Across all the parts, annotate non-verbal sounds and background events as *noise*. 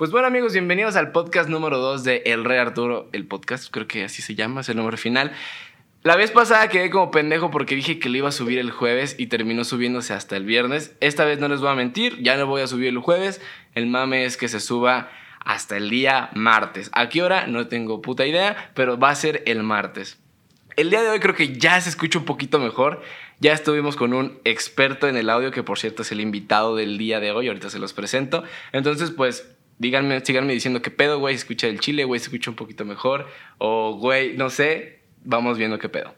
Pues bueno amigos, bienvenidos al podcast número 2 de El Rey Arturo, el podcast, creo que así se llama, es el número final. La vez pasada quedé como pendejo porque dije que lo iba a subir el jueves y terminó subiéndose hasta el viernes. Esta vez no les voy a mentir, ya no voy a subir el jueves. El mame es que se suba hasta el día martes. ¿A qué hora? No tengo puta idea, pero va a ser el martes. El día de hoy creo que ya se escucha un poquito mejor. Ya estuvimos con un experto en el audio, que por cierto es el invitado del día de hoy, ahorita se los presento. Entonces, pues díganme, síganme diciendo qué pedo, güey, se escucha el chile, güey, se escucha un poquito mejor, o güey, no sé, vamos viendo qué pedo.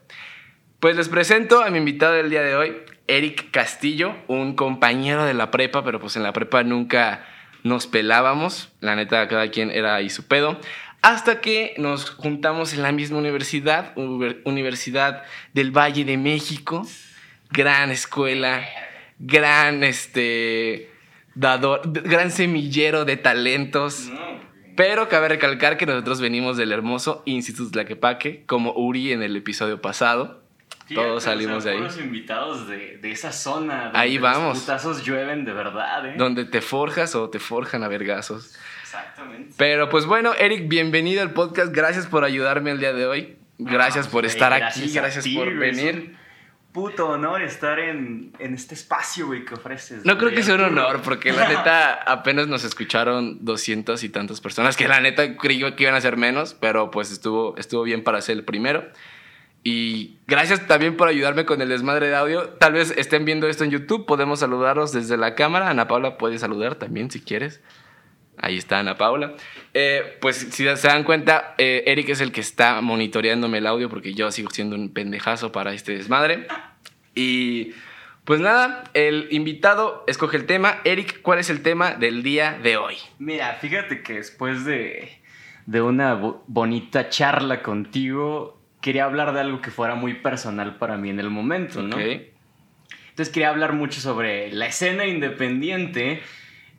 Pues les presento a mi invitado del día de hoy, Eric Castillo, un compañero de la prepa, pero pues en la prepa nunca nos pelábamos, la neta cada quien era ahí su pedo, hasta que nos juntamos en la misma universidad, Universidad del Valle de México, gran escuela, gran este dador, gran semillero de talentos. Pero cabe recalcar que nosotros venimos del hermoso Instituto Tlaquepaque, como Uri en el episodio pasado. Todos salimos de ahí. los invitados de, esa zona. ahí vamos. Los putazos llueven de verdad, ¿eh? Donde te forjas o te forjan a vergazos. Exactamente. Pero pues bueno, Eric, bienvenido al podcast. Gracias por ayudarme el día de hoy. Gracias por estar aquí. Gracias por venir puto honor estar en, este espacio, güey, que ofreces. No creo que sea un honor, porque la *laughs* neta apenas nos escucharon doscientas y tantas personas, que la neta creí que iban a ser menos, pero pues estuvo, estuvo bien para ser el primero. Y gracias también por ayudarme con el desmadre de audio. Tal vez estén viendo esto en YouTube, podemos saludarlos desde la cámara. Ana Paula puede saludar también si quieres. Ahí está Ana Paula. Eh, pues si se dan cuenta, eh, Eric es el que está monitoreándome el audio porque yo sigo siendo un pendejazo para este desmadre. Y pues nada, el invitado escoge el tema. Eric, ¿cuál es el tema del día de hoy? Mira, fíjate que después de, de una bonita charla contigo, quería hablar de algo que fuera muy personal para mí en el momento, ¿no? Entonces quería hablar mucho sobre la escena independiente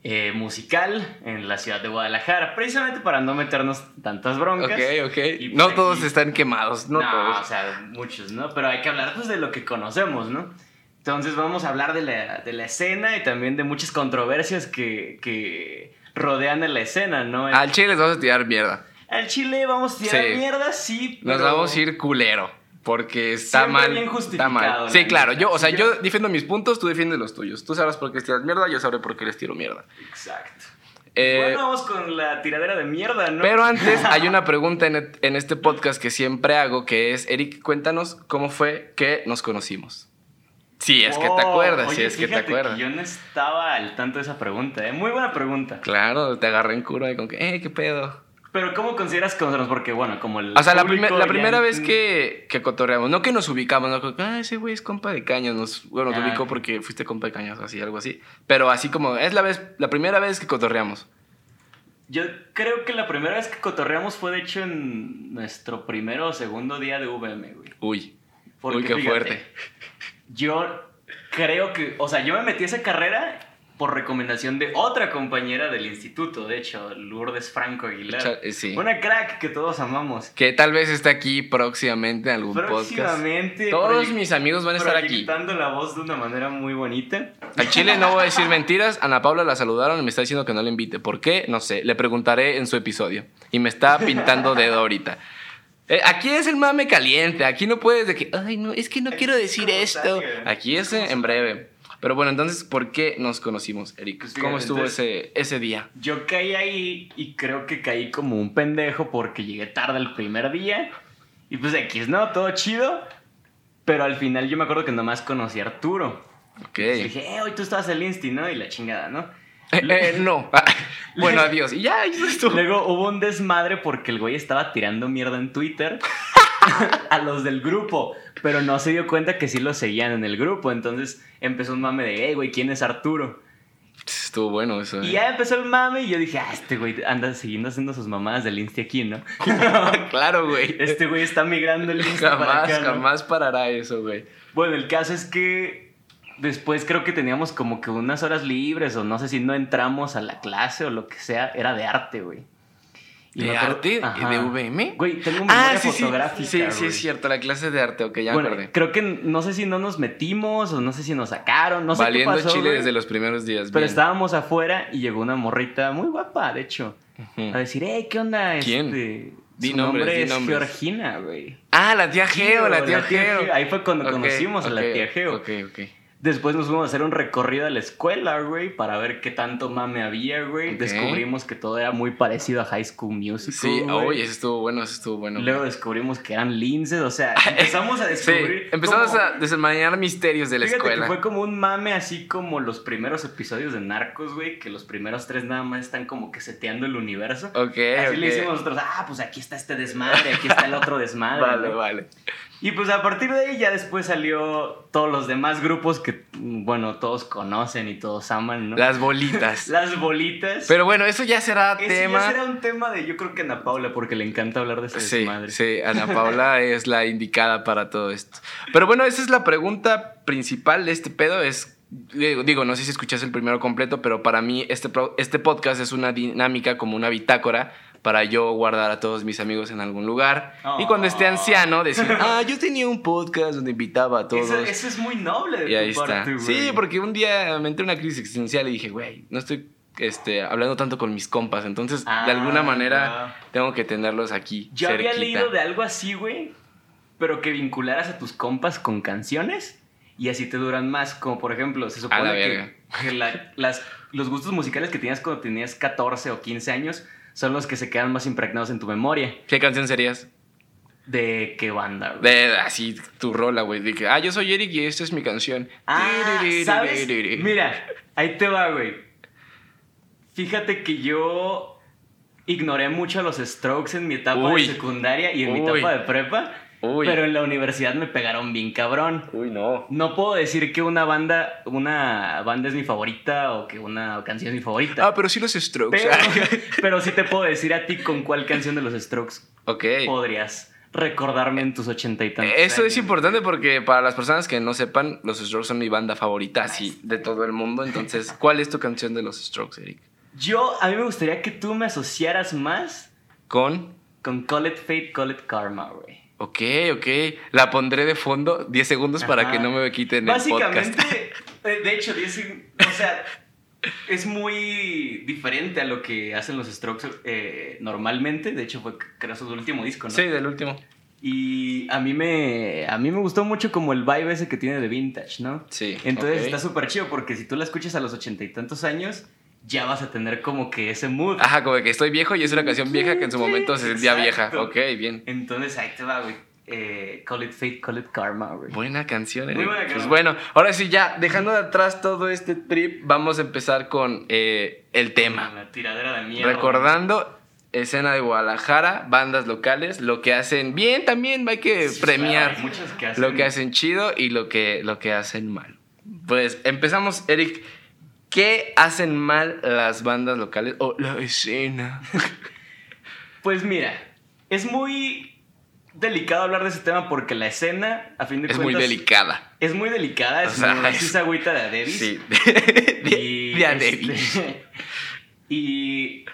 eh, musical en la ciudad de Guadalajara, precisamente para no meternos tantas broncas. Ok, ok. No todos están quemados, no, todos. o sea, muchos, ¿no? Pero hay que hablar pues, de lo que conocemos, ¿no? Entonces vamos a hablar de la, de la escena y también de muchas controversias que, que rodean a la escena, ¿no? Al chile les vamos a tirar mierda. Al chile vamos a tirar mierda, sí. Nos vamos a ir culero. Porque está mal. Bien está mal. Sí, claro. Yo, o sea, yo defiendo mis puntos, tú defiendes los tuyos. Tú sabrás por qué les tiras mierda, yo sabré por qué les tiro mierda. Exacto. Eh, bueno, vamos con la tiradera de mierda, ¿no? Pero antes *laughs* hay una pregunta en, en, este podcast que siempre hago, que es, Eric, cuéntanos cómo fue que nos conocimos. Sí, es que te oh, acuerdas, sí, es que te acuerdas. yo no estaba al tanto de esa pregunta, ¿eh? Muy buena pregunta. Claro, te agarré en cura y con que, eh, qué pedo. Pero ¿cómo consideras conocernos? Porque, bueno, como el. O sea, la, la primera vez que, que cotorreamos, no que nos ubicamos, no ah, ese güey es compa de cañas. Nos, bueno, te ah, ubicó porque fuiste compa de cañas, así, algo así. Pero así como, es la, vez, la primera vez que cotorreamos. Yo creo que la primera vez que cotorreamos fue, de hecho, en nuestro primero o segundo día de VM, güey. Uy. Uy, qué fuerte. Yo creo que, o sea, yo me metí a esa carrera por recomendación de otra compañera del instituto, de hecho, Lourdes Franco Aguilar. Sí. Una crack que todos amamos. Que tal vez esté aquí próximamente en algún próximamente, Todos mis amigos van a estar aquí. Proyectando la voz de una manera muy bonita. Al Chile no voy a decir mentiras. Ana Paula la saludaron y me está diciendo que no la invite. ¿Por qué? No sé. Le preguntaré en su episodio. Y me está pintando dedo ahorita. Eh, aquí es el mame caliente. Aquí no puedes de que, ay, no, es que no quiero decir esto. Aquí es en breve. Pero bueno, entonces, ¿por qué nos conocimos, Eric? Pues ¿Cómo estuvo ese, ese día? Yo caí ahí y creo que caí como un pendejo porque llegué tarde el primer día. Y pues X, ¿no? Todo chido. Pero al final yo me acuerdo que nomás conocí a Arturo. Ok. Y dije, eh, hoy tú estabas el Insti, ¿no? Y la chingada, ¿no? Eh, eh, no. *laughs* bueno, adiós. Y ya, eso estuvo. Luego hubo un desmadre porque el güey estaba tirando mierda en Twitter *laughs* *laughs* a los del grupo, pero no se dio cuenta que sí lo seguían en el grupo. Entonces empezó un mame de, hey, güey, ¿quién es Arturo? Estuvo bueno eso. Y ¿eh? ya empezó el mame y yo dije, ah, este güey anda siguiendo haciendo sus mamadas del Insta aquí, ¿no? *laughs* claro, güey. Este güey está migrando el Insta jamás, para acá, Jamás parará eso, güey. Bueno, el caso es que después creo que teníamos como que unas horas libres o no sé si no entramos a la clase o lo que sea, era de arte, güey. ¿De arte? ¿De VM? Güey, tengo un ah, sí, fotográfica. Sí, sí, es cierto, la clase de arte, ok, ya bueno, acordé. Creo que no sé si no nos metimos o no sé si nos sacaron, no sé Valiendo qué pasó, Chile desde los primeros días. Pero estábamos afuera y llegó una morrita muy guapa, de hecho, a decir, hey, ¿qué onda? ¿Quién? Este, Di su nombres, nombre di es nombres. Georgina, güey. Ah, la tía Geo, la tía, Geo. Ahí fue cuando conocimos a la tía Geo. Ok, ok. Después nos fuimos a hacer un recorrido a la escuela, güey, para ver qué tanto mame había, güey. Descubrimos que todo era muy parecido a High School Musical. Sí, oye, eso estuvo bueno, eso estuvo bueno. Luego descubrimos que eran linces, o sea, *laughs* empezamos a Sí, descubrir. empezamos como- a desenmarañar misterios de la Fíjate escuela. que fue como un mame así como los primeros episodios de Narcos, güey, que los primeros tres nada más están como que seteando el universo. Ok, Así ok. le hicimos nosotros, ah, pues aquí está este desmadre, aquí está el otro desmadre. *laughs* Vale, vale. Y pues a partir de ahí ya después salió todos los demás grupos que, mm, bueno, todos conocen y todos aman, ¿no? Las bolitas. *laughs* Las bolitas. Pero bueno, eso ya será Ese tema. ya será un tema de, yo creo que Ana Paula, porque le encanta hablar de ese Sí, desmadre. sí, Ana Paula *laughs* es la indicada para todo esto. Pero bueno, esa es la pregunta principal de este pedo. Es, digo, digo, no sé si escuchas el primero completo, pero para mí este, este podcast es una dinámica como una bitácora para yo guardar a todos mis amigos en algún lugar. Y cuando esté anciano, decir, *laughs* ah, yo tenía un podcast donde invitaba a todos. Eso, eso es muy noble de y tu está. parte, güey. Sí, porque un día me entré en una crisis existencial y dije, güey, no estoy este, hablando tanto con mis compas. Entonces, Ah, de alguna manera, tengo que tenerlos aquí. Yo había leído de algo así, güey, pero que vincularas a tus compas con canciones y así te duran más. Como por ejemplo, se supone la que, que la- las, los gustos musicales que tenías cuando tenías 14 o 15 años son los que se quedan más impregnados en tu memoria. ¿Qué canción serías? ¿De qué banda, güey? De así tu rola, güey. De que, ah, yo soy Eric y esta es mi canción. Ah, ¿sabes? Mira, ahí te va, güey. Fíjate que yo ignoré mucho a los Strokes en mi etapa Uy. de secundaria y en mi etapa de prepa, Uy. pero en la universidad me pegaron bien cabrón. Uy, no. No puedo decir que una banda, una banda es mi favorita o que una canción es mi favorita. Ah, pero sí los Strokes. pero, *laughs* *laughs* pero sí te puedo decir a ti con cuál canción de los Strokes ok. podrías recordarme en tus ochenta y tantos. Eso es importante porque para las personas que no sepan, los Strokes son mi banda favorita, así, de todo el mundo. Entonces, *laughs* ¿cuál es tu canción de los Strokes, Eric? Yo, a mí me gustaría que tú me asociaras más Con. con Call It Fate, Call It Karma, güey. Ok, ok. La pondré de fondo 10 segundos para que no me quiten el Básicamente, podcast. *laughs* eh, de hecho, dice, o sea, es muy diferente a lo que hacen los Strokes eh, normalmente. De hecho, fue creo su último disco, ¿no? Sí, del último. Y a mí me a mí me gustó mucho como el vibe ese que tiene de vintage, ¿no? Sí. Entonces está súper chido porque si tú la escuchas a los ochenta y tantos años, ya vas a tener como que ese mood. Ajá, como que estoy viejo y es una canción vieja que en su momento se sentía vieja. Ok, bien. Entonces ahí te va, güey. Eh, call it fate, call it karma, güey. Buena canción, Muy Eric. buena Pues canción. bueno, ahora sí, ya, dejando de atrás todo este trip, vamos a empezar con eh, el tema. La tiradera de mierda. Recordando, escena de Guadalajara, bandas locales, lo que hacen bien también, hay que Sí, premiar claro, hay que hacen- lo que hacen chido y lo que, lo que hacen mal. Pues empezamos, Eric. ¿Qué hacen mal las bandas locales o la escena? *laughs* Pues mira, es muy delicado hablar de ese tema porque la escena, a fin de Es muy cuentas. delicada. Es muy delicada, es O sea, muy es- es agüita de Adebis. Sí. *laughs* Y, de, de a este, Davis. *laughs* y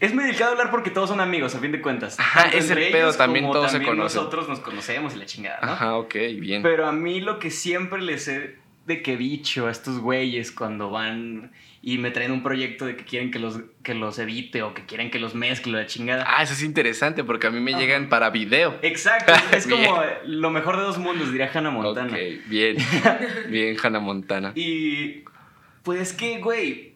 es muy delicado hablar porque todos son amigos, a fin de cuentas. Ajá, Tanto es el entre pedo, ellos también todos se conocen. Nosotros nos conocemos y la chingada, ¿no? Ajá, ok, bien. Pero a mí lo que siempre les he de que dicho a estos güeyes cuando van y me traen un proyecto de que quieren que los, que los edite o que quieren que los mezcle la chingada. Ah, eso es interesante porque a mí me llegan para video. Exacto, *laughs* es como lo mejor de dos mundos, diría Hannah Montana. Ok, bien. *laughs* Bien, Hannah Montana. Y pues es que, güey,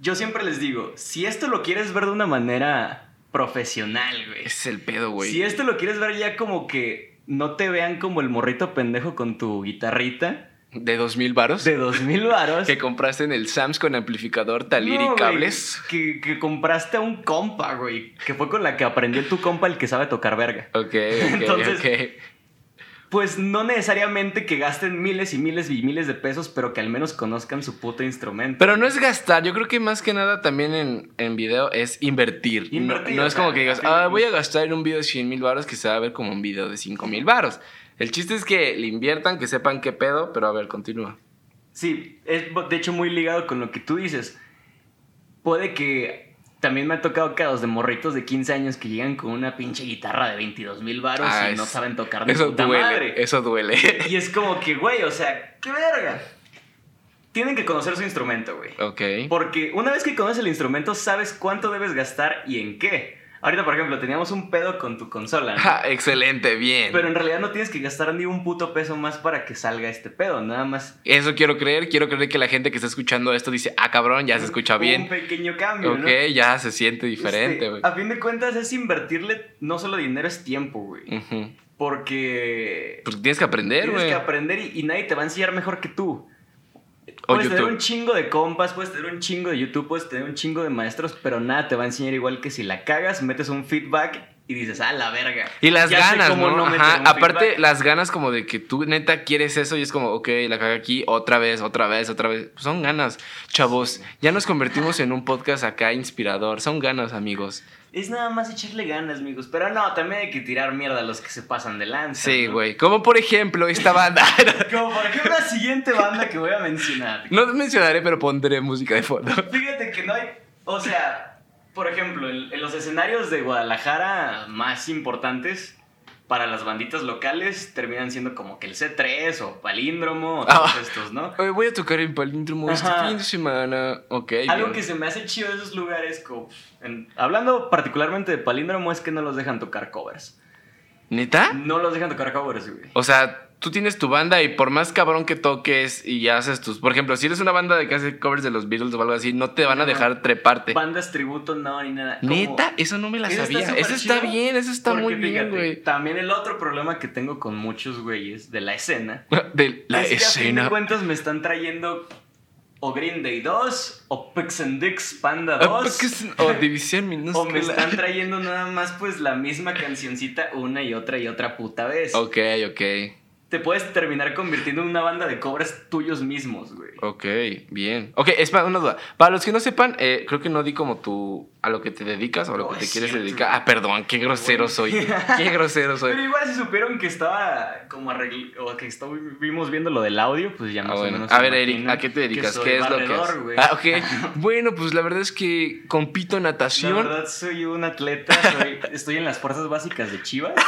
yo siempre les digo, si esto lo quieres ver de una manera profesional, güey. Es el pedo, güey. Si esto lo quieres ver ya como que no te vean como el morrito pendejo con tu guitarrita De dos mil varos. de dos mil varos. Que compraste en el Sams con amplificador, talir No, y cables. que, que compraste a un compa, güey. Que fue con la que aprendió tu compa el que sabe tocar verga. Ok, ok, *laughs* Entonces- ok. Pues no necesariamente que gasten miles y miles y miles de pesos, pero que al menos conozcan su puto instrumento. Pero no es gastar, yo creo que más que nada también en, en video es invertir. No- Invertir, no, es como que digas, ah, voy a gastar en un video de 100 mil varos que se va a ver como un video de 5 mil varos. El chiste es que le inviertan, que sepan qué pedo, pero a ver, continúa. Sí, es de hecho muy ligado con lo que tú dices. Puede que también me ha tocado casos de morritos de 15 años que llegan con una pinche guitarra de 22 mil baros Ah, y no es- saben tocar Eso puta duele, madre. eso duele. Y es como que, güey, o sea, qué verga. Tienen que conocer su instrumento, güey. ok. Porque una vez que conoces el instrumento, sabes cuánto debes gastar y en qué. Ahorita, por ejemplo, teníamos un pedo con tu consola. ¿no? Ja, excelente, bien. Pero en realidad no tienes que gastar ni un puto peso más para que salga este pedo. Nada más. Eso quiero creer, quiero creer que la gente que está escuchando esto dice, ah, cabrón, ya se escucha Un bien. pequeño cambio. Ok, ¿no? ya se siente diferente, Este, güey. a fin de cuentas, es invertirle no solo dinero, es tiempo, güey. Porque. Porque tienes que aprender, Tienes güey. que aprender y, y nadie te va a enseñar mejor que tú. Puedes tener un chingo de compas, puedes tener un chingo de YouTube, puedes tener un chingo de maestros, pero nada te va a enseñar igual que si la cagas, metes un feedback y dices, ah, la verga. Y las Ya sé ganas, cómo ¿no? Ajá. Aparte, feedback. las ganas como de que tú neta quieres eso y es como, ok, la caga aquí otra vez, otra vez, otra vez. Pues son ganas, chavos. Ya nos convertimos en un podcast acá inspirador. Son ganas, amigos. Es nada más echarle ganas, amigos. Pero no, también hay que tirar mierda a los que se pasan de lanza. Sí, ¿no? güey. Como por ejemplo esta banda. *laughs* Como por ejemplo la siguiente banda que voy a mencionar. no te mencionaré, pero pondré música de fondo. *laughs* Fíjate que no hay. O sea, por ejemplo, en, en los escenarios de Guadalajara más importantes para las banditas locales terminan siendo como que el C3 o Palíndromo o Ah. todos estos, ¿no? Voy a tocar en Palíndromo este fin de semana. Ok. Algo bien. que se me hace chido de esos lugares, como, en- hablando particularmente de Palíndromo, es que no los dejan tocar covers. ¿Neta? No los dejan tocar covers, güey. O sea, tú tienes tu banda y por más cabrón que toques y haces tus. Por ejemplo, si eres una banda de que hace covers de los Beatles o algo así, no te van a dejar treparte. Bandas tributo, no, ni nada. Como- Neta, eso no me la Eso sabía. Eso está bien, eso está muy bien, güey. También el otro problema que tengo con muchos güeyes de la escena *laughs* De la es que a fin de escena. cuentas me están trayendo o Green Day 2 o Pix and Dix Panda Ah, 2 porque es- O división *laughs* o minúscula. me están *laughs* trayendo nada más pues la misma cancioncita una y otra y otra puta vez. Ok, ok. Te puedes terminar convirtiendo en una banda de covers tuyos mismos, güey. Ok, bien. Ok, espera, una duda. Para los que no sepan, eh, creo que no di como tú a lo que te dedicas o a lo No, que te es quieres cierto. dedicar. Ah, perdón, qué grosero soy. Qué *laughs* grosero soy. Pero igual si supieron que estaba como arregl... o que estuvimos viendo lo del audio, pues ya Ah, más o bueno. menos. A ver, Eric, ¿a qué te dedicas? ¿Qué es lo que haces? güey. Ah, ok. *laughs* Bueno, pues la verdad es que compito en La natación. verdad soy un atleta, soy- estoy en las fuerzas básicas de Chivas. *laughs*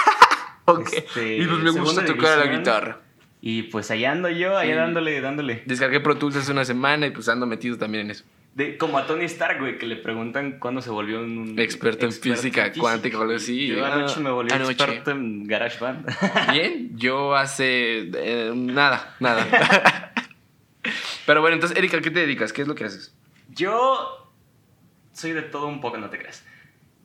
Ok. Este, y pues me gusta tocar la división. guitarra. Y pues allá ando yo, allá Sí. dándole, dándole. Descargué Pro Tools hace una semana y pues ando metido también en eso. De, como a Tony Stark, güey, que le preguntan cuándo se volvió un Experto en física cuántica o algo así. Yo anoche Ah, me volví anoche. experto en GarageBand. *laughs* Bien, yo hace eh, nada, nada. *laughs* Pero bueno, entonces, Erika, ¿a qué te dedicas? ¿Qué es lo que haces? yo soy de todo un poco, no te creas.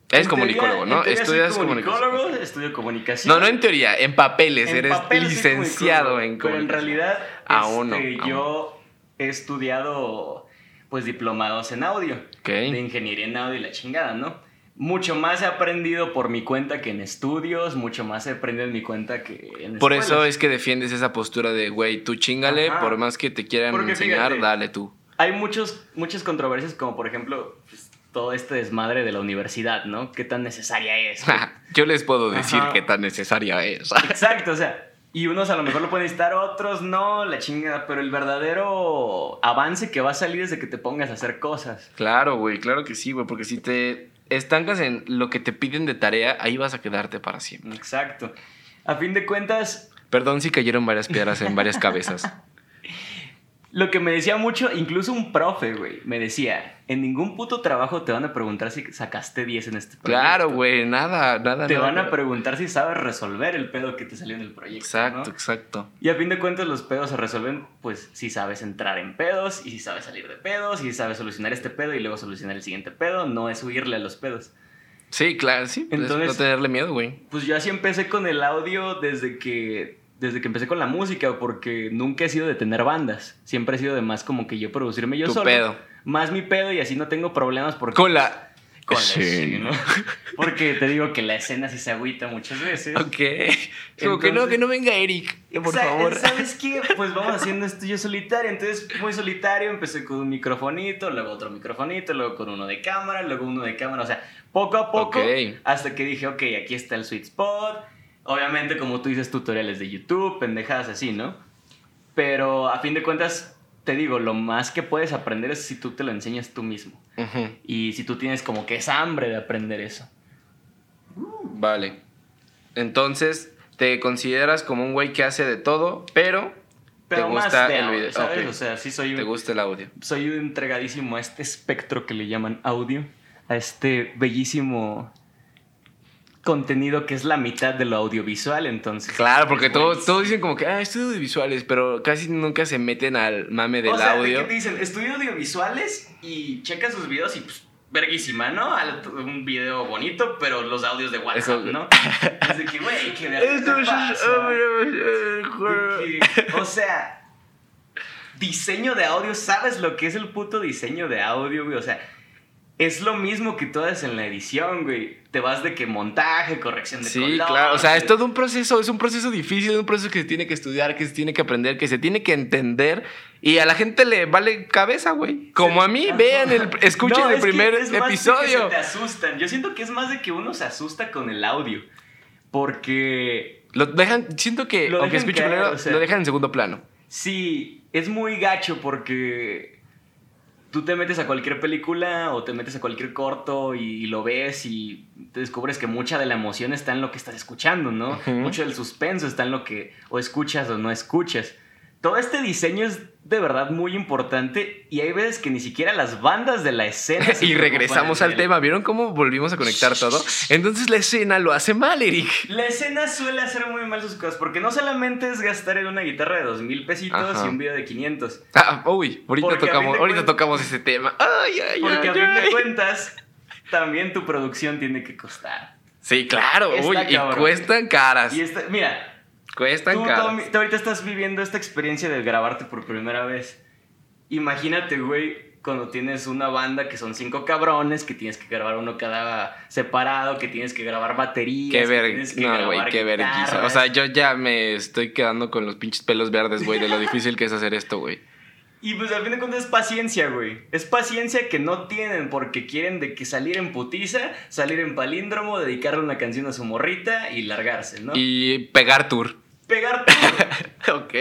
Eres comunicólogo, teoría- ¿no? Estudias comunicólogo, comunicación. estudio comunicación. No, no en teoría, en papeles. En eres papel soy licenciado en Pero en comunicación. realidad, Aún este, yo he estudiado, pues, diplomados en audio. Ok. De ingeniería en audio y la chingada, ¿no? Mucho más he aprendido por mi cuenta que en estudios, mucho más he aprendido en mi cuenta que en Por eso es que defiendes esa postura de, güey, tú chingale, Ajá. por más que te quieran Porque enseñar, fíjate, dale tú. Hay muchos, muchas controversias, como por ejemplo, pues, todo este desmadre de la universidad, ¿no? ¿Qué tan necesaria es? *laughs* Yo les puedo decir Ajá. qué tan necesaria es. *laughs* Exacto, o sea, y unos a lo mejor lo pueden necesitar, otros no, la chingada, pero el verdadero avance que va a salir es de que te pongas a hacer cosas. Claro, güey, claro que sí, güey, porque si te estancas en lo que te piden de tarea, ahí vas a quedarte para siempre. Exacto. A fin de cuentas, Perdón si cayeron varias piedras en varias cabezas. *laughs* lo que me decía mucho, incluso un profe, güey, me decía, en ningún puto trabajo te van a preguntar si sacaste 10 en este proyecto. Claro, güey, nada, nada. Te nada. van a preguntar si sabes resolver el pedo que te salió en el proyecto. Exacto, ¿no? exacto. Y a fin de cuentas los pedos se resuelven, pues, si sabes entrar en pedos y si sabes salir de pedos y si sabes solucionar este pedo y luego solucionar el siguiente pedo, no es huirle a los pedos. Sí, claro, sí. pues, Entonces- no tenerle miedo, güey. Pues yo así empecé con el audio desde que, desde que empecé con la música, porque nunca he sido de tener bandas. Siempre he sido de más como que yo producirme yo Tu solo. pedo. Más mi pedo y así no tengo problemas porque... Con la. con la escena. Porque te digo que la escena sí se agüita muchas veces. Ok. Como que no, que no venga Eric, por favor. ¿Sabes qué? *laughs* Pues vamos haciendo esto yo solitario. Entonces, muy solitario. Empecé con un microfonito, luego otro microfonito, luego con uno de cámara, luego uno de cámara. O sea, poco a poco. Ok. Hasta que dije, ok, aquí está el sweet spot. Obviamente, como tú dices, tutoriales de YouTube, pendejadas así, ¿no? Pero a fin de cuentas, te digo, lo más que puedes aprender es si tú te lo enseñas tú mismo. Y si tú tienes como que esa hambre de aprender eso. Vale. Entonces, te consideras como un güey que hace de todo, pero, te gusta el video. ¿sabes? O sea, sí soy Te gusta el audio. Soy un entregadísimo a este espectro que le llaman audio, a este bellísimo contenido que es la mitad de lo audiovisual, entonces. Claro, porque todos, todos dicen como que, ah, estudio audiovisuales, pero casi nunca se meten al mame del o sea, audio. ¿de qué dicen? Estudio audiovisuales y checan sus videos y pues, verguísima, ¿no? Un video bonito, pero los audios de WhatsApp, ¿no? *laughs* es de que, güey, ¿qué te pasa? o sea, diseño de audio, ¿sabes lo que es el puto diseño de audio, güey? O sea, es lo mismo que haces en la edición, güey. Te vas de que montaje, corrección de Sí, claro. O sea, es todo un proceso, es un proceso difícil, es un proceso que se tiene que estudiar, que se tiene que aprender, que se tiene que entender. Y a la gente le vale cabeza, güey. Como a mí, vean, el, *laughs* escuchen el primer episodio. se te asustan. Yo siento que es más de que uno se asusta con el audio. Porque. Lo dejan, siento que, aunque escuchen primero, lo dejan en segundo plano. Sí, es muy gacho porque tú te metes a cualquier película o te metes a cualquier corto y, lo ves y te descubres que mucha de la emoción está en lo que estás escuchando, ¿no? Mucho del suspenso está en lo que o escuchas o no escuchas todo este diseño es de verdad muy importante y hay veces que ni siquiera las bandas de la escena... *laughs* y regresamos al tema, ¿vieron cómo volvimos a conectar todo? Entonces la escena lo hace mal, Eric. La escena suele hacer muy mal sus cosas porque no solamente es gastar en una guitarra de dos mil pesitos y un video de 500. Ah, uy, ahorita, tocamos, ahorita tocamos ese tema. Ay, ay, porque a fin de cuentas, también tu producción tiene que costar. Sí, claro, uy, y cuestan caras. Y mira, Cuestan tú, tú ahorita estás viviendo esta experiencia de grabarte por primera vez. Imagínate, güey, cuando tienes una banda que son cinco cabrones, que tienes que grabar uno cada separado, que tienes que grabar baterías. Qué ver... No, güey, qué vergüenza. O sea, yo ya me estoy quedando con los pinches pelos verdes, güey, de lo difícil que es hacer esto, güey. Y pues al fin de cuentas es paciencia, güey. Es paciencia que no tienen porque quieren de que salir en putiza, salir en palíndromo, dedicarle una canción a su morrita y largarse, ¿no? Y pegar tour pegar *laughs* ok.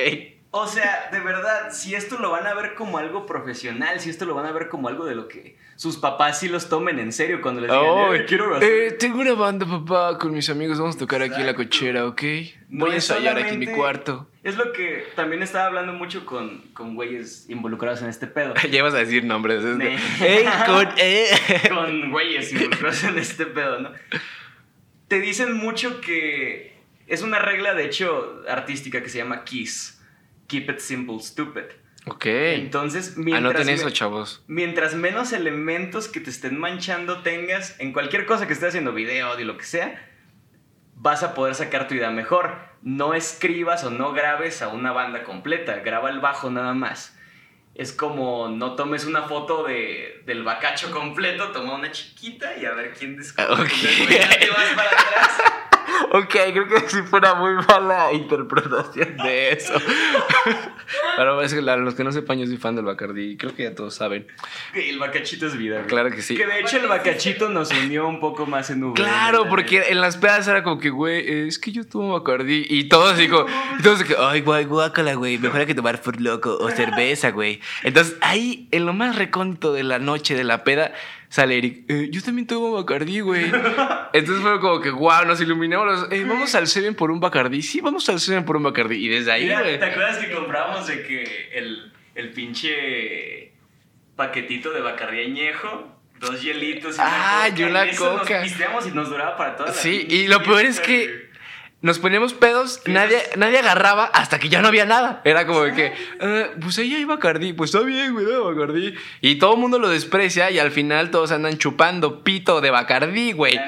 O sea, de verdad, si esto lo van a ver como algo profesional, si esto lo van a ver como algo de lo que sus papás sí los tomen en serio cuando les digan, oh, quiero eh, tengo una banda, papá, con mis amigos, vamos a tocar aquí en la cochera, ¿ok? Voy a ensayar aquí en mi cuarto. Es lo que también estaba hablando mucho con, con güeyes involucrados en este pedo. *laughs* ya vas a decir nombres. *laughs* con, eh. con güeyes involucrados en este pedo, ¿no? Te dicen mucho que es una regla, de hecho, artística que se llama KISS. Keep it simple, stupid. Ok. Entonces, mientras, Anoten eso, chavos. mientras menos elementos que te estén manchando tengas en cualquier cosa que estés haciendo, video, audio, lo que sea, vas a poder sacar tu idea mejor. No escribas o no grabes a una banda completa, graba el bajo nada más. Es como no tomes una foto de, del bacacho completo, toma una chiquita y a ver quién descubre. Okay. te vas para atrás ok, creo que sí fue una muy mala interpretación de eso. *laughs* Pero es que los que no sepan, yo soy fan del Bacardi. Creo que ya todos saben. El bacachito es vida. Claro que sí. Que de hecho el bacachito nos unió un poco más en Uber. Claro, porque en las pedas era como que, güey, es que yo tomo Bacardi. Y todos digo, y todos que, ay, guay, guácala, güey. Mejor hay que tomar por loco o cerveza, güey. Entonces ahí, en lo más recóndito de la noche de la peda, sale Eric, eh, yo también tomo Bacardí, güey. Entonces fue como que, wow, nos iluminamos. Eh, vamos al Seven por un Bacardí. Sí, vamos al Seven por un Bacardí. Y desde ahí, güey. ¿Te acuerdas que compramos de que el, el pinche paquetito de Bacardí añejo? Dos hielitos y ah, y una coca. Nos y nos duraba para toda la Sí, y lo peor es que nos poníamos pedos, nadie, nadie agarraba hasta que ya no había nada. Era como de que, ah, pues ahí hay Bacardí, pues está bien, güey, Bacardí. Y todo el mundo lo desprecia y al final todos andan chupando pito de Bacardí, güey.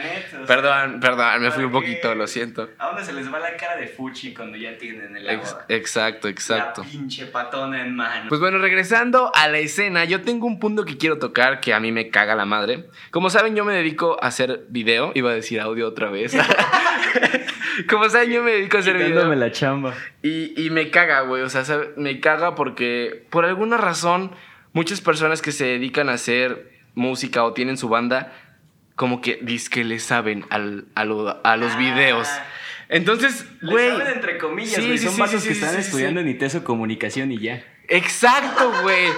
Perdón, perdón, me fui un poquito, lo siento. ¿A dónde se les va la cara de Fuchi cuando ya tienen el agua? exacto, exacto. La pinche patona en mano. Pues bueno, regresando a la escena, yo tengo un punto que quiero tocar que a mí me caga la madre. Como saben, yo me dedico a hacer video, iba a decir audio otra vez. *laughs* Como saben, yo me dedico a hacer video. la chamba. Y, y me caga, güey. O sea, me caga porque por alguna razón muchas personas que se dedican a hacer música o tienen su banda, como que dicen que le saben al, a, a, los ah. videos. Entonces, güey. saben entre comillas, sí, son sí, que están estudiando en ITESO Comunicación y ya. Exacto, güey.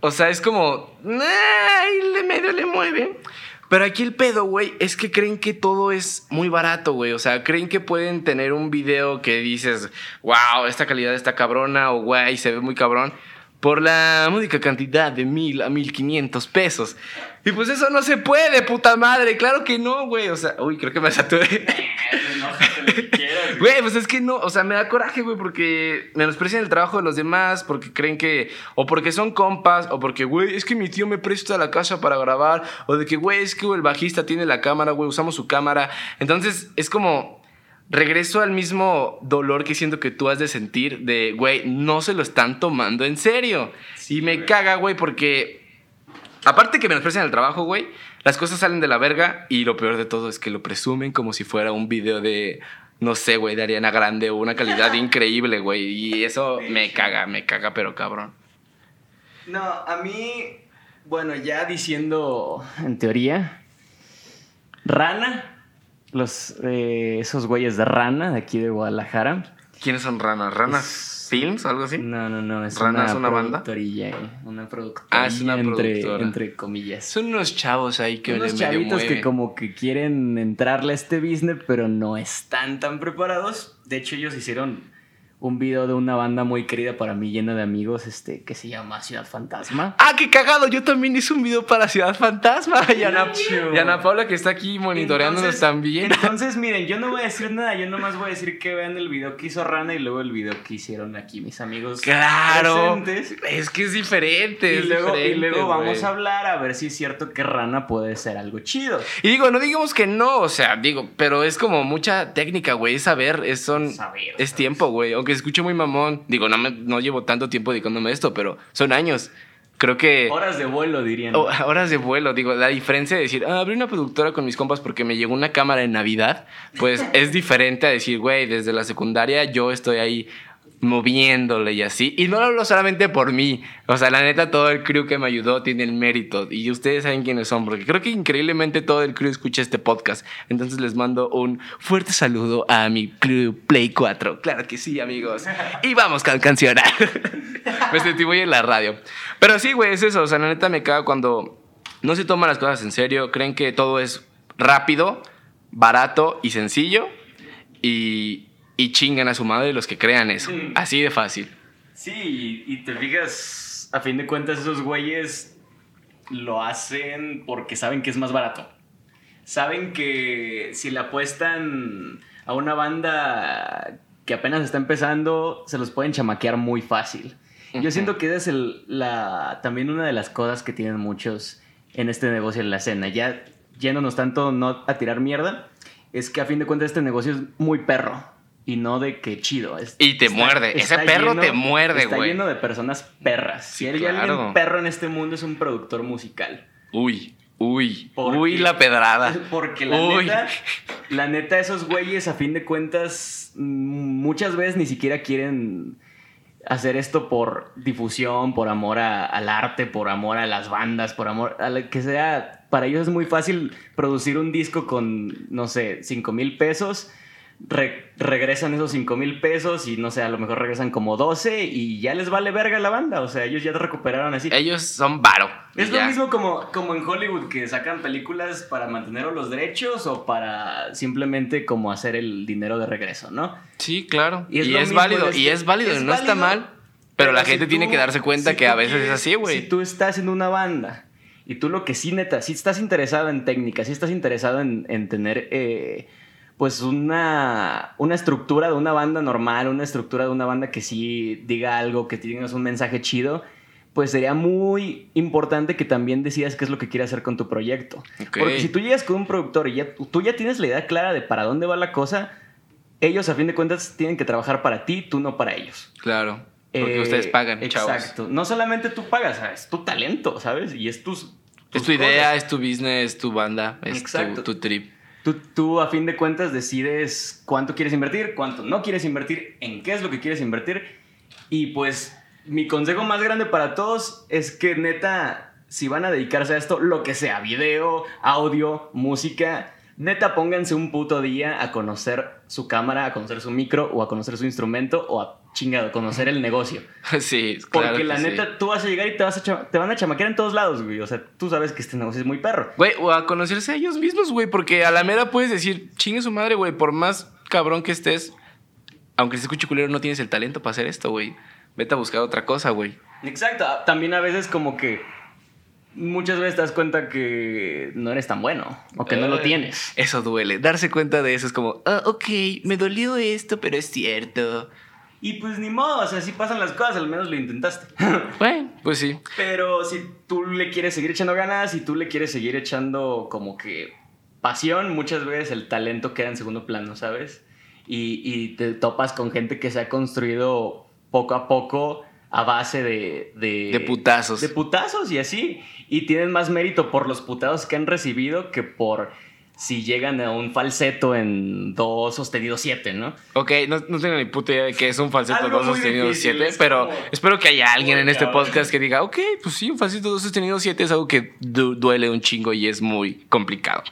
O sea, es como. Ay, le medio le mueve. Pero aquí el pedo, güey, es que creen que todo es muy barato, güey. O sea, creen que pueden tener un video que dices, wow, esta calidad está cabrona o güey, se ve muy cabrón por la módica cantidad de mil a mil quinientos pesos. Y pues eso no se puede, puta madre. Claro que no, güey. O sea, uy, creo que me saturé. Güey, pues es que no, o sea, me da coraje, güey, porque menosprecian el trabajo de los demás, porque creen que, o porque son compas, o porque, güey, es que mi tío me presta la casa para grabar, o de que, güey, es que el bajista tiene la cámara, güey, usamos su cámara. Entonces, es como, regreso al mismo dolor que siento que tú has de sentir de, güey, no se lo están tomando en serio. y me caga, güey, porque aparte que menosprecian el trabajo, güey, las cosas salen de la verga y lo peor de todo es que lo presumen como si fuera un video de, no sé, güey, de Ariana Grande una calidad *laughs* increíble, güey. Y eso me caga, me caga, pero cabrón. No, a mí, bueno, ya diciendo en teoría, Rana los, eh, esos güeyes de Rana de aquí de Guadalajara. ¿Quiénes son Rana? ¿Ranas Films? ¿Algo así? No, no, no. Es ¿Rana una es una banda? Una productora. Ah, es una entre, productora. Entre comillas. Son unos chavos ahí que Unos chavitos que como que quieren entrarle a este business, pero no están tan preparados. De hecho, ellos hicieron un video de una banda muy querida para mí, llena de amigos, este, que se llama Ciudad Fantasma. ¡Ah, qué cagado! Yo también hice un video para Ciudad Fantasma. *laughs* Y Ana, Paula, que está aquí monitoreándonos también. *laughs* Entonces, miren, yo no voy a decir nada, yo nomás voy a decir que vean el video que hizo Rana y luego el video que hicieron aquí mis amigos. ¡Claro! Es que es diferente. Y luego, y luego vamos a hablar a ver si es cierto que Rana puede ser algo chido. Y digo, no digamos que no, o sea, digo, pero es como mucha técnica, güey. Es saber, es, son, es tiempo, güey. Aunque escucho muy mamón. Digo, no, me, no llevo tanto tiempo dedicándome a esto, pero son años. Creo que... Horas de vuelo, dirían. *laughs* horas de vuelo, digo, la diferencia de decir, ah, abrí una productora con mis compas porque me llegó una cámara en Navidad, pues es *laughs* diferente a decir, güey, desde la secundaria yo estoy ahí moviéndole y así. Y no lo hablo solamente por mí. O sea, la neta, todo el crew que me ayudó tiene el mérito. Y ustedes saben quiénes son, porque creo que increíblemente todo el crew escucha este podcast. Entonces les mando un fuerte saludo a mi crew Play 4. Claro que sí, amigos. Y vamos con canción. *laughs* me sentí muy en la radio. Pero sí, güey, es eso. O sea, la neta me caga cuando no se toman las cosas en serio. Creen que todo es rápido, barato y sencillo. Y, y chingan a su madre los que crean eso. Así de fácil. Sí, y te fijas, a fin de cuentas esos güeyes lo hacen porque saben que es más barato. Saben que si le apuestan a una banda que apenas está empezando, se los pueden chamaquear muy fácil. Yo siento que es el, la, también una de las cosas que tienen muchos en este negocio en la escena. Ya yéndonos tanto no a tirar mierda, es que a fin de cuentas este negocio es muy perro y no de que chido. y te muerde. Ese perro te muerde, güey. Está lleno de personas perras. si hay alguien perro en este mundo es un productor musical. Uy. Uy, uy la pedrada. *laughs* Porque la neta, la neta, esos güeyes, a fin de cuentas, muchas veces ni siquiera quieren hacer esto por difusión, por amor al arte, por amor a las bandas, por amor a lo que sea. Para ellos es muy fácil producir un disco con, no sé, 5 mil pesos regresan esos 5 mil pesos y no sé, a lo mejor regresan como 12 y ya les vale verga la banda. O sea, ellos ya te recuperaron así. Ellos son varo. Es lo mismo como, como en Hollywood que sacan películas para mantener los derechos o para simplemente como hacer el dinero de regreso, ¿no? Sí, claro. Y es, válido, y es válido, no está mal. Pero, la gente tiene que darse cuenta que a veces es así, güey. Si tú estás en una banda y tú lo que sí, neta, si estás interesado en técnica, si estás interesado en, en tener... Eh, pues una, una estructura de una banda normal, una estructura de una banda que sí diga algo, que tengas un mensaje chido, pues sería muy importante que también decidas qué es lo que quieres hacer con tu proyecto. Porque si tú llegas con un productor y ya, tú ya tienes la idea clara de para dónde va la cosa, ellos a fin de cuentas tienen que trabajar para ti, tú no para ellos. Claro. Porque eh, ustedes pagan, Exacto. No solamente tú pagas, es tu talento, ¿sabes? Y es tus... es tu idea, es tu business, es tu banda, es tu, tu trip. Tú, a fin de cuentas decides cuánto quieres invertir, cuánto no quieres invertir, en qué es lo que quieres invertir. Y pues mi consejo más grande para todos es que neta, si van a dedicarse a esto, lo que sea, video, audio, música, neta pónganse un puto día a conocer su cámara, a conocer su micro o a conocer su instrumento o a chingado, conocer el negocio. *laughs* Sí, Porque claro la que neta, sí. tú vas a llegar y te, vas a te van a chamaquear en todos lados, güey. O sea, tú sabes que este negocio es muy perro. Güey, o a conocerse a ellos mismos, güey, porque a la mera puedes decir, chingue su madre, güey, por más cabrón que estés, aunque se escuche culero, no tienes el talento para hacer esto, güey. Vete a buscar otra cosa, güey. Exacto. Ah, También a veces como que muchas veces te das cuenta que no eres tan bueno o que no lo Ay, tienes. Eso duele. Darse cuenta de eso es como, ah, ok, me dolió esto, pero es cierto. Y pues ni modo, o sea, así pasan las cosas, al menos lo intentaste. *laughs* Bueno, pues sí. Pero si tú le quieres seguir echando ganas, si tú le quieres seguir echando como que pasión, muchas veces el talento queda en segundo plano, ¿sabes? Y, y te topas con gente que se ha construido poco a poco a base de... De, De putazos. De putazos y así. Y tienen más mérito por los putazos que han recibido que por si llegan a un falseto en do sostenido 7, ¿no? Ok, no, no tengo ni puta idea de que es un falseto Algo 2 muy sostenido difícil, 7, es pero como- espero que haya alguien en este cabrón. podcast que diga, ok, pues sí, un falseto 2 sostenido 7 es algo que du- duele un chingo y es muy complicado.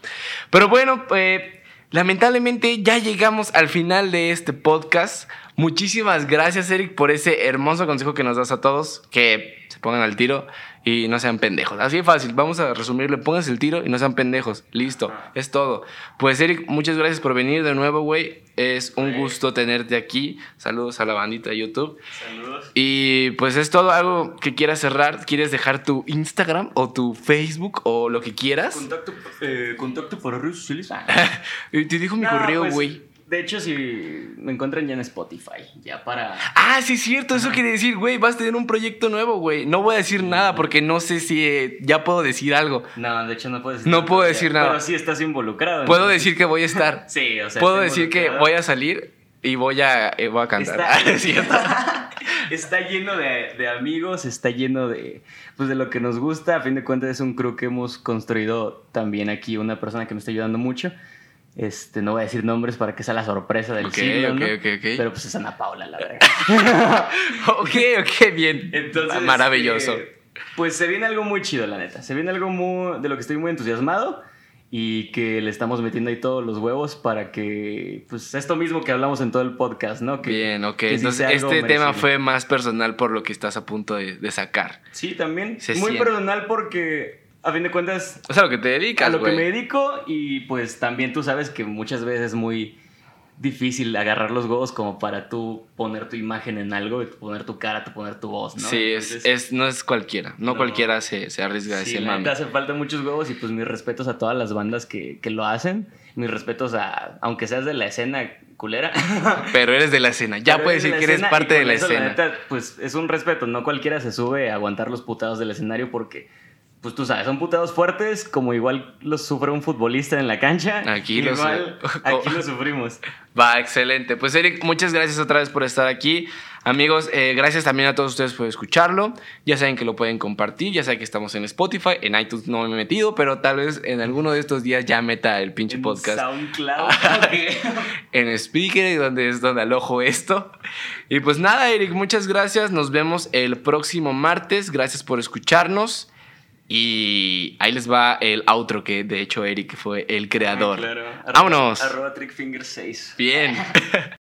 Pero bueno, eh, lamentablemente ya llegamos al final de este podcast. Muchísimas gracias, Eric, por ese hermoso consejo que nos das a todos, que se pongan al tiro y no sean pendejos. Así de fácil, vamos a resumirle, pónganse el tiro y no sean pendejos. Listo, es todo. Pues Eric, muchas gracias por venir de nuevo, güey. Es un gusto tenerte aquí. Saludos a la bandita de YouTube. Saludos. Y pues es todo algo que quieras cerrar. ¿Quieres dejar tu Instagram o tu Facebook o lo que quieras? Contacto, eh, contacto por redes sociales. *laughs* Te dijo mi No, correo, pues, güey. De hecho, si me encuentran ya en Spotify, ya para... Ah, sí, es cierto. Eso quiere decir, güey, vas a tener un proyecto nuevo, güey. No voy a decir nada porque no sé si eh, ya puedo decir algo. No, de hecho no puedes No puedo decir nada. Pero sí estás involucrado. Puedo entonces- decir que voy a estar. *laughs* Sí, o sea... Puedo decir que voy a salir y voy a, eh, voy a cantar. Está, *laughs* ¿Es cierto? *laughs* está lleno de, de amigos, está lleno de, pues, de lo que nos gusta. A fin de cuentas es un crew que hemos construido también aquí, una persona que me está ayudando mucho. Este, no voy a decir nombres para que sea la sorpresa del Ok, siglo, ok, ¿no? ok, ok. Pero pues es Ana Paula, la verdad. *laughs* ok, ok, bien. Entonces, Maravilloso. eh, pues se viene algo muy chido, la neta. Se viene algo muy, de lo que estoy muy entusiasmado y que le estamos metiendo ahí todos los huevos para que, pues, esto mismo que hablamos en todo el podcast, ¿no? Que, Bien, ok. que Entonces, este tema fue más personal por lo que estás a punto de, de sacar. Sí, también. Se muy siente. personal porque, a fin de cuentas, O sea, lo que te dedicas, a lo que me dedico y pues también tú sabes que muchas veces es muy difícil agarrar los huevos como para tú poner tu imagen en algo, poner tu cara, poner tu voz, ¿no? Sí, es, Entonces, es, no es cualquiera. No, No. cualquiera se, se arriesga a Sí, ese la mame. neta hace falta muchos huevos y pues mis respetos a todas las bandas que, que lo hacen. Mis respetos a, aunque seas de la escena culera. *laughs* Pero eres de la escena. Ya pero puedes decir que eres parte de la eso, escena. neta, pues es un respeto, no cualquiera se sube a aguantar los putados del escenario porque, pues tú sabes, son putados fuertes como igual los sufre un futbolista en la cancha. Aquí los- igual, *laughs* aquí lo sufrimos. Va, excelente. Pues Eric, muchas gracias otra vez por estar aquí. Amigos, eh, gracias también a todos ustedes por escucharlo. Ya saben que lo pueden compartir, ya saben que estamos en Spotify, en iTunes no me he metido, pero tal vez en alguno de estos días ya meta el pinche En podcast SoundCloud. *laughs* en Speaker, donde es donde alojo esto. Y pues nada, Eric, muchas gracias. Nos vemos el próximo martes. Gracias por escucharnos. Y ahí les va el outro que de hecho Eric fue el creador. Ah, claro. Vámonos. Arroba TrickFinger6. Bien. *laughs*